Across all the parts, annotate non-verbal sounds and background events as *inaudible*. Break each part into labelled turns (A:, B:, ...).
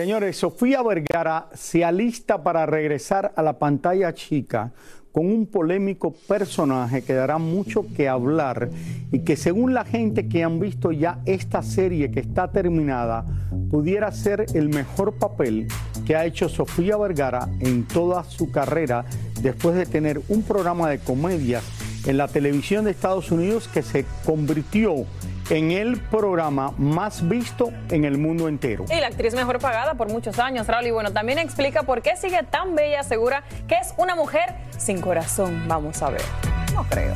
A: Señores, Sofía Vergara se alista para regresar a la pantalla chica con un polémico personaje que dará mucho que hablar y que según la gente que han visto ya esta serie que está terminada, pudiera ser el mejor papel que ha hecho Sofía Vergara en toda su carrera después de tener un programa de comedias en la televisión de Estados Unidos que se convirtió el programa más visto en el mundo entero.
B: Y la actriz mejor pagada por muchos años, Raúl. Y bueno, también explica por qué sigue tan bella, segura que es una mujer sin corazón. Vamos a ver. No creo.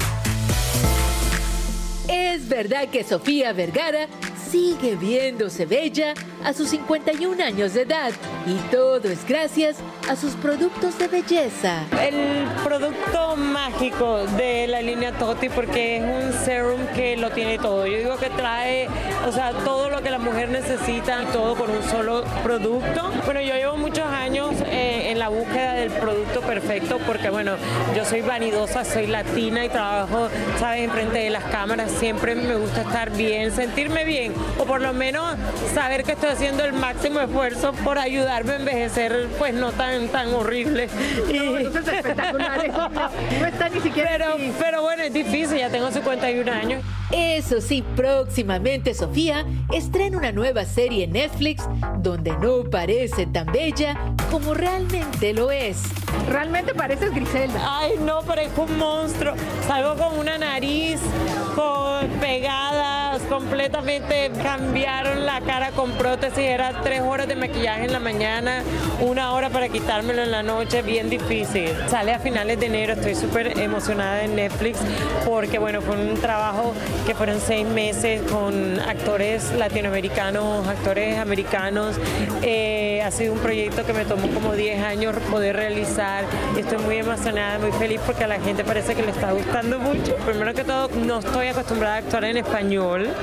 C: Es verdad que Sofía Vergara sigue viéndose bella a sus 51 años de edad y todo es gracias a sus productos de belleza.
D: El producto mágico de la línea Toti porque es un serum que lo tiene todo. Yo digo que trae, o sea, todo lo que la mujer necesita todo con un solo producto. Bueno, yo llevo muchos años eh, en la búsqueda del producto perfecto porque, bueno, yo soy vanidosa, soy latina y trabajo, ¿sabes?, enfrente de las cámaras. Siempre me gusta estar bien, sentirme bien o por lo menos saber que estoy haciendo el máximo esfuerzo por ayudarme a envejecer, pues no tan, tan horrible.
E: No, eso es espectacular, eso *laughs* no, no está ni siquiera
D: Pero, pero bueno, es difícil, ya tengo 51 años.
C: Eso sí, próximamente Sofía estrena una nueva serie en Netflix donde no parece tan bella como realmente lo es.
E: Realmente pareces Griselda.
D: Ay, no, parezco un monstruo. Salgo con una nariz con pegadas, completamente cambiaron la cara con prótesis. Era tres horas de maquillaje en la mañana, una hora para quitármelo en la noche, bien difícil. Sale a finales de enero, estoy súper emocionada en Netflix porque, bueno, fue un trabajo que fueron seis meses con actores latinoamericanos, actores americanos. Eh, ha sido un proyecto que me tomó como 10 años poder realizar. Estoy muy emocionada, muy feliz porque a la gente parece que le está gustando mucho. Primero que todo, no estoy acostumbrada a actuar en español.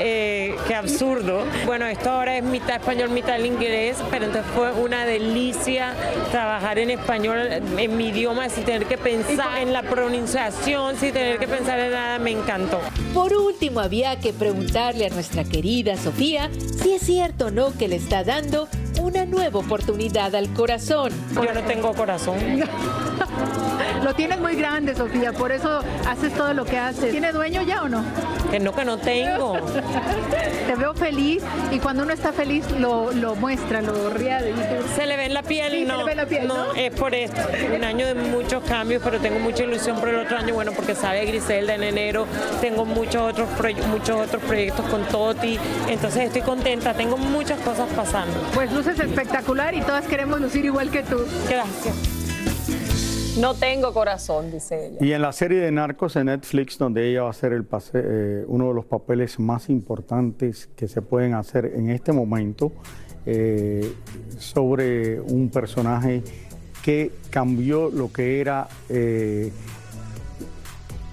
D: Eh, qué absurdo. Bueno, esto ahora es mitad español, mitad inglés, pero entonces fue una delicia trabajar en español, en mi idioma, sin tener que pensar en la pronunciación, sin tener que pensar en nada, me encantó.
C: Por último, había que preguntarle a nuestra querida Sofía si es cierto o no que le está dando una nueva oportunidad al corazón.
D: Yo no tengo corazón. *laughs*
E: Lo tienes muy grande, Sofía, por eso haces todo lo que haces. ¿Tiene dueño ya o no?
D: Que no, que no tengo. *laughs*
E: Te veo feliz y cuando uno está feliz lo, lo muestra, lo ría. de-
D: Se le ve en la piel,
E: Sí, se
D: no,
E: le ve la piel, ¿no?
D: es por esto. Un año de muchos cambios, pero tengo mucha ilusión por el otro año, bueno, porque sabe Griselda en enero, tengo muchos otros muchos otros proyectos con Toti, entonces estoy contenta, tengo muchas cosas pasando.
E: Pues luces espectacular y todas queremos lucir igual que tú.
D: Gracias.
B: No tengo corazón, dice ella.
A: Y en la serie de Narcos de Netflix, donde ella va a hacer el pase- eh, uno de los papeles más importantes que se pueden hacer en este momento, eh, sobre un personaje que cambió lo que era eh,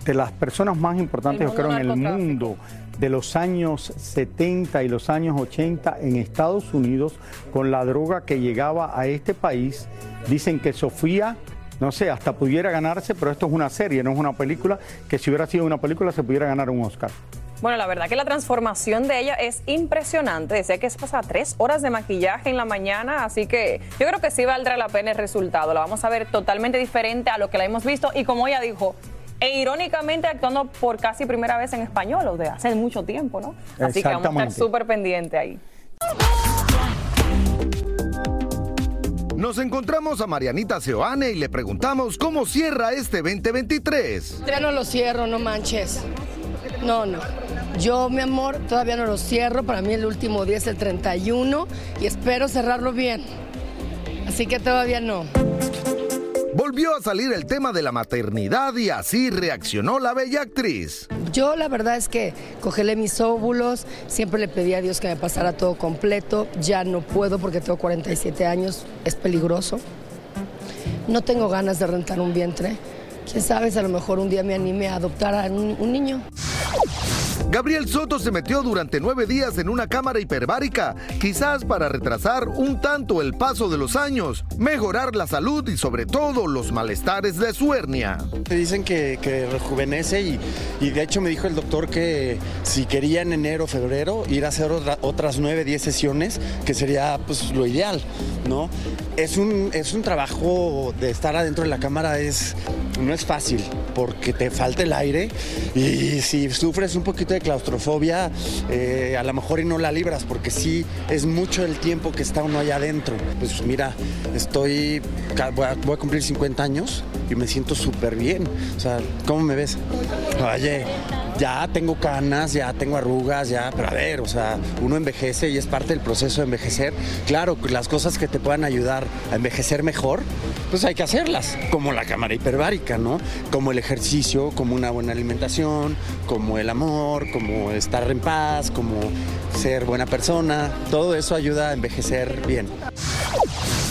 A: de las personas más importantes, yo creo, en el
B: mundo
A: de los años 70 y los años 80 en Estados Unidos con la droga que llegaba a este país. Dicen que Sofía, no sé, hasta pudiera ganarse, pero esto es una serie, no es una película, que si hubiera sido una película se pudiera ganar un Oscar.
B: Bueno, la verdad que la transformación de ella es impresionante. Decía que se pasa tres horas de maquillaje en la mañana, así que yo creo que sí valdrá la pena el resultado. La vamos a ver totalmente diferente a lo que la hemos visto y como ella dijo, e irónicamente actuando por casi primera vez en español, o de hace mucho tiempo, ¿no? Así que vamos a estar súper pendiente ahí.
F: Nos encontramos a Marianita Seoane y le preguntamos cómo cierra este 2023.
G: Ya no lo cierro, no manches. No, no. Yo, mi amor, todavía no lo cierro. Para mí el último día es el 31 y espero cerrarlo bien. Así que todavía no.
F: Volvió a salir el tema de la maternidad y así reaccionó la bella actriz.
G: Yo la verdad es que congelé mis óvulos, siempre le pedí a Dios que me pasara todo completo, ya no puedo porque tengo 47 años, es peligroso. No tengo ganas de rentar un vientre. Quién sabe, a lo mejor un día me anime a adoptar a un niño.
F: Gabriel Soto se metió durante nueve días en una cámara hiperbárica, quizás para retrasar un tanto el paso de los años, mejorar la salud y sobre todo los malestares de su hernia.
H: Dicen que, que rejuvenece y, de hecho me dijo el doctor que si quería en enero o febrero ir a hacer otra, otras nueve, diez sesiones, que sería pues lo ideal, ¿no? Es un, es un trabajo de estar adentro de la cámara, es, no es fácil porque te falta el aire y si sufres un poquito de claustrofobia, eh, a lo mejor y no la libras, porque sí es mucho el tiempo que está uno allá adentro. Pues mira, estoy, voy a, voy a cumplir 50 años y me siento súper bien. O sea, ¿cómo me ves? Oye, ya tengo canas, ya tengo arrugas, ya, pero a ver, o sea, uno envejece y es parte del proceso de envejecer. Claro, las cosas que te puedan ayudar a envejecer mejor, pues hay que hacerlas, como la cámara hiperbárica, ¿no? Como el ejercicio, como una buena alimentación, como el amor, como estar en paz, como ser buena persona. Todo eso ayuda a envejecer bien.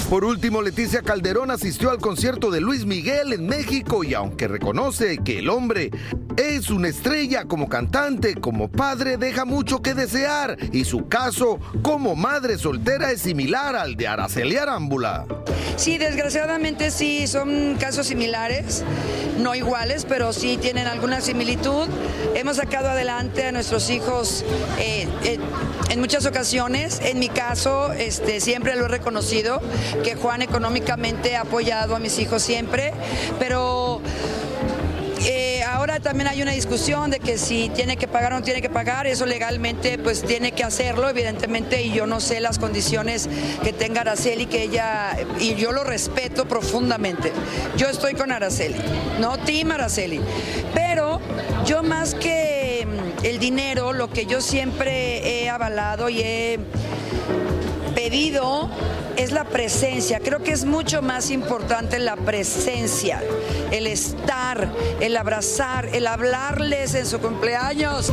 F: Por último, Leticia Calderón asistió al concierto de Luis Miguel en México y aunque reconoce que el hombre es una estrella como cantante, como padre deja mucho que desear y su caso como madre soltera es similar al de Araceli Arámbula.
I: Sí, desgraciadamente sí, son casos similares, no iguales, pero sí tienen alguna similitud. Hemos sacado adelante a nuestros hijos eh, eh, en muchas ocasiones. En mi caso, este, siempre lo he reconocido, que Juan económicamente ha apoyado a mis hijos siempre, pero también hay una discusión de que si tiene que pagar o no tiene que pagar, eso legalmente pues tiene que hacerlo, evidentemente, y yo no sé las condiciones que tenga Araceli, que ella, y yo lo respeto profundamente. Yo estoy con Araceli, no Team Araceli, pero yo más que mm, el dinero, lo que yo siempre he avalado y he pedido es la presencia. Creo que es mucho más importante la presencia, el estar, el abrazar, el hablarles en su cumpleaños.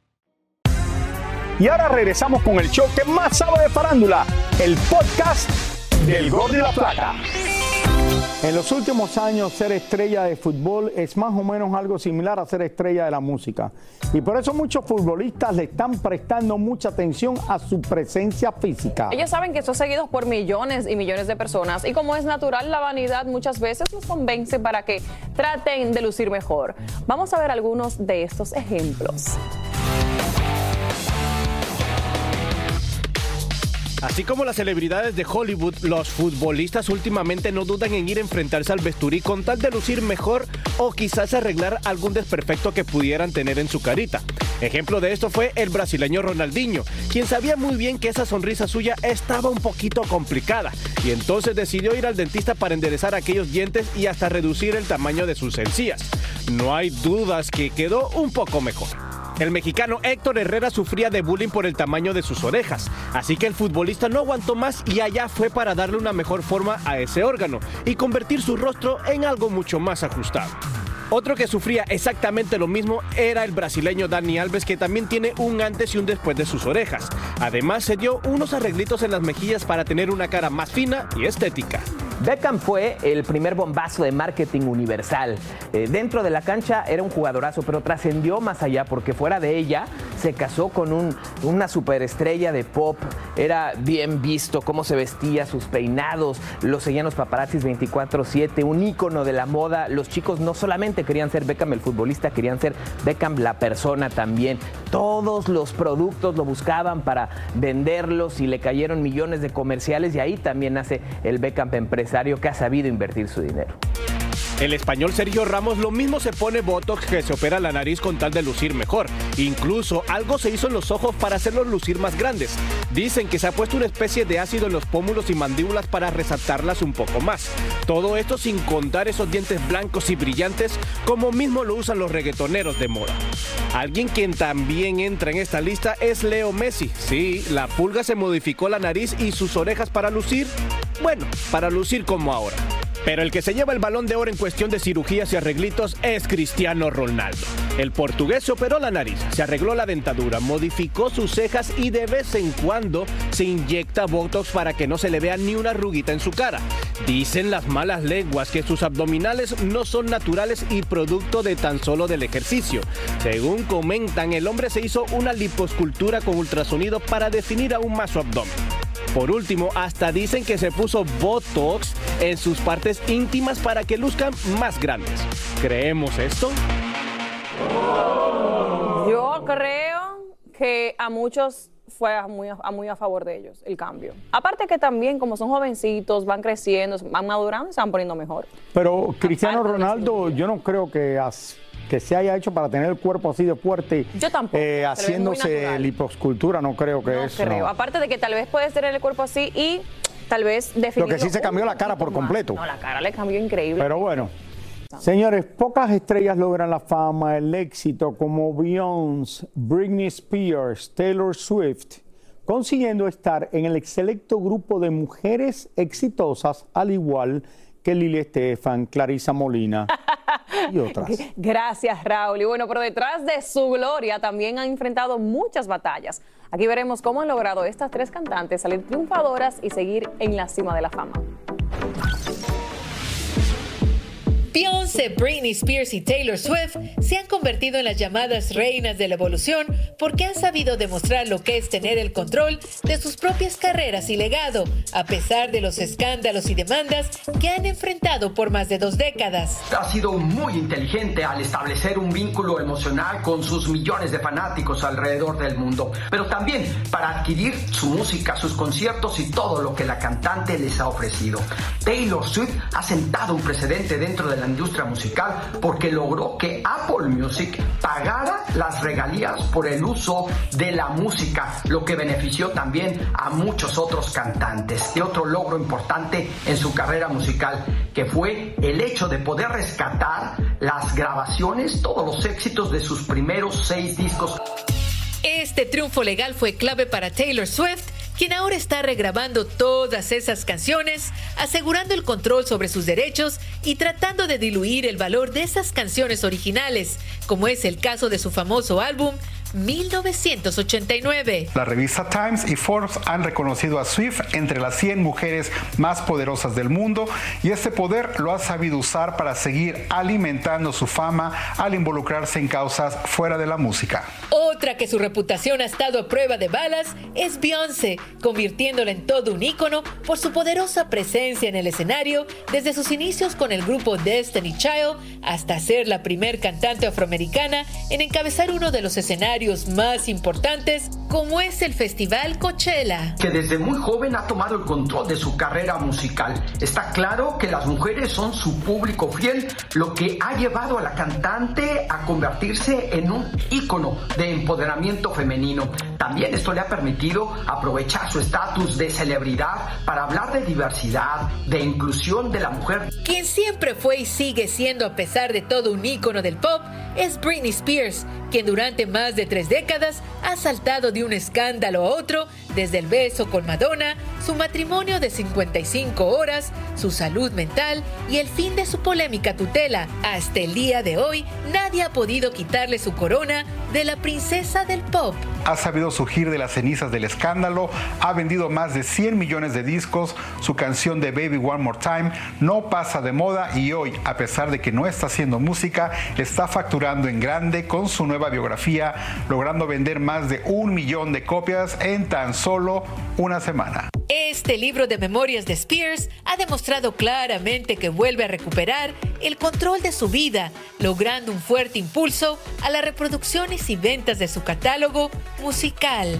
A: Y ahora regresamos con el show que más sabe de farándula, el podcast del Gol de la Plata. En los últimos años, ser estrella de fútbol es más o menos algo similar a ser estrella de la música. Y por eso muchos futbolistas le están prestando mucha atención a su presencia física.
B: Ellos saben que son seguidos por millones y millones de personas y como es natural, la vanidad muchas veces los convence para que traten de lucir mejor. Vamos a ver algunos de estos ejemplos.
J: Así como las celebridades de Hollywood, los futbolistas últimamente no dudan en ir a enfrentarse al vesturí con tal de lucir mejor o quizás arreglar algún desperfecto que pudieran tener en su carita. Ejemplo de esto fue el brasileño Ronaldinho, quien sabía muy bien que esa sonrisa suya estaba un poquito complicada y entonces decidió ir al dentista para enderezar aquellos dientes y hasta reducir el tamaño de sus encías. No hay dudas que quedó un poco mejor. El mexicano Héctor Herrera sufría de bullying por el tamaño de sus orejas, así que el futbolista no aguantó más y allá fue para darle una mejor forma a ese órgano y convertir su rostro en algo mucho más ajustado. Otro que sufría exactamente lo mismo era el brasileño Dani Alves, que también tiene un antes y un después de sus orejas. Además, se dio unos arreglitos en las mejillas para tener una cara más fina y estética.
K: Beckham fue el primer bombazo de marketing universal. Eh, dentro de la cancha era un jugadorazo, pero trascendió más allá porque fuera de ella se casó con un, una superestrella de pop. Era bien visto cómo se vestía, sus peinados, los seguían los paparazzis 24/7, un ícono de la moda. Los chicos no solamente querían ser Beckham el futbolista, querían ser Beckham la persona también. Todos los productos lo buscaban para venderlos y le cayeron millones de comerciales y ahí también nace el Beckham empresa que ha sabido invertir su dinero.
J: El español Sergio Ramos lo mismo se pone Botox que se opera la nariz con tal de lucir mejor. Incluso algo se hizo en los ojos para hacerlos lucir más grandes. Dicen que se ha puesto una especie de ácido en los pómulos y mandíbulas para resaltarlas un poco más. Todo esto sin contar esos dientes blancos y brillantes como mismo lo usan los reggaetoneros de moda. Alguien quien también entra en esta lista es Leo Messi. Sí, la pulga se modificó la nariz y sus orejas para lucir, bueno, para lucir como ahora. Pero el que se lleva el balón de oro en cuestión de cirugías y arreglitos es Cristiano Ronaldo. El portugués se operó la nariz, se arregló la dentadura, modificó sus cejas y de vez en cuando se inyecta Botox para que no se le vea ni una arruguita en su cara. Dicen las malas lenguas que sus abdominales no son naturales y producto de tan solo del ejercicio. Según comentan, el hombre se hizo una liposcultura con ultrasonido para definir aún más su abdomen. Por último, hasta dicen que se puso Botox en sus partes íntimas para que luzcan más grandes. ¿Creemos esto?
B: Yo creo que a muchos fue a muy, a muy a favor de ellos el cambio. Aparte que también como son jovencitos, van creciendo, van madurando y se van poniendo mejor.
A: Pero Cristiano Ronaldo, yo no creo que as- que se haya hecho para tener el cuerpo así de fuerte.
B: Yo tampoco,
A: eh, haciéndose liposcultura, no creo que
B: No
A: eso.
B: creo.
A: no.
B: Aparte de que tal vez puedes tener el cuerpo así y tal vez
A: Lo
B: definirlo
A: que sí se cambió la cara por
B: más.
A: completo.
B: No, la cara le cambió increíble.
A: Pero bueno. Señores, pocas estrellas logran la fama, el éxito como Beyoncé, Britney Spears, Taylor Swift, consiguiendo estar en el selecto grupo de mujeres exitosas, al igual que Lili Estefan, Clarisa Molina *laughs* y otras.
B: Gracias, Raúl. Y bueno, pero detrás de su gloria también han enfrentado muchas batallas. Aquí veremos cómo han logrado estas tres cantantes salir triunfadoras y seguir en la cima de la fama.
C: Beyoncé, Britney Spears y Taylor Swift se han convertido en las llamadas reinas de la evolución porque han sabido demostrar lo que es tener el control de sus propias carreras y legado, a pesar de los escándalos y demandas que han enfrentado por más de dos décadas.
L: Ha sido muy inteligente al establecer un vínculo emocional con sus millones de fanáticos alrededor del mundo, pero también para adquirir su música, sus conciertos y todo lo que la cantante les ha ofrecido. Taylor Swift ha sentado un precedente dentro de la industria musical porque logró que Apple Music pagara las regalías por el uso de la música, lo que benefició también a muchos otros cantantes. Y otro logro importante en su carrera musical, que fue el hecho de poder rescatar las grabaciones, todos los éxitos de sus primeros seis discos.
C: Este triunfo legal fue clave para Taylor Swift, quien ahora está regrabando todas esas canciones, asegurando el control sobre sus derechos y tratando de diluir el valor de esas canciones originales, como es el caso de su famoso álbum 1989.
M: La revista Times y Forbes han reconocido a Swift entre las 100 mujeres más poderosas del mundo y este poder lo ha sabido usar para seguir alimentando su fama al involucrarse en causas fuera de la música.
C: Otra que su reputación ha estado a prueba de balas es Beyoncé, convirtiéndola en todo un ícono por su poderosa presencia en el escenario desde sus inicios con el grupo Destiny Child hasta ser la primer cantante afroamericana en encabezar uno de los escenarios más importantes como es el Festival Coachella.
L: Que desde muy joven ha tomado el control de su carrera musical. Está claro que las mujeres son su público fiel, lo que ha llevado a la cantante a convertirse en un ícono de empoderamiento femenino. También esto le ha permitido aprovechar su estatus de celebridad para hablar de diversidad, de inclusión de la mujer.
C: Quien siempre fue y sigue siendo a pesar de todo un ícono del pop es Britney Spears, quien durante más de tres décadas ha saltado de un escándalo a otro, desde el beso con Madonna, su matrimonio de 55 horas, su salud mental y el fin de su polémica tutela. Hasta el día de hoy, nadie ha podido quitarle su corona de la princesa del pop.
M: Ha sabido surgir de las cenizas del escándalo, ha vendido más de 100 millones de discos, su canción de Baby One More Time no pasa de moda y hoy, a pesar de que no está haciendo música, está facturando en grande con su nueva biografía, logrando vender más de un millón de copias en tan solo una semana.
C: Este libro de memorias de Spears ha demostrado claramente que vuelve a recuperar el control de su vida, logrando un fuerte impulso a las reproducciones y ventas de su catálogo musical.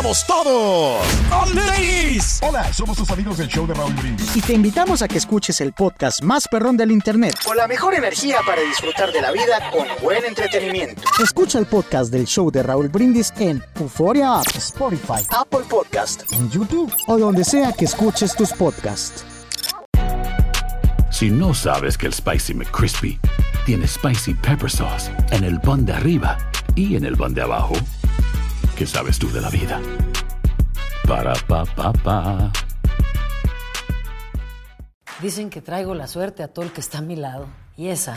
N: ¿Cómo andamos todos?
O: Hola, somos tus amigos del show de Raúl Brindis.
P: Y te invitamos a que escuches el podcast más perrón del internet.
O: Con la mejor energía para disfrutar de la vida con buen entretenimiento.
P: Escucha el podcast del show de Raúl Brindis en Euforia App, Spotify,
O: Apple Podcast,
P: en YouTube o donde sea que escuches tus podcasts.
Q: Si no sabes que el Spicy McCrispy tiene Spicy Pepper Sauce en el pan de arriba y en el pan de abajo, ¿qué sabes tú de la vida? Para, pa, pa, pa.
R: Dicen que traigo la suerte a todo el que está a mi lado. Y esa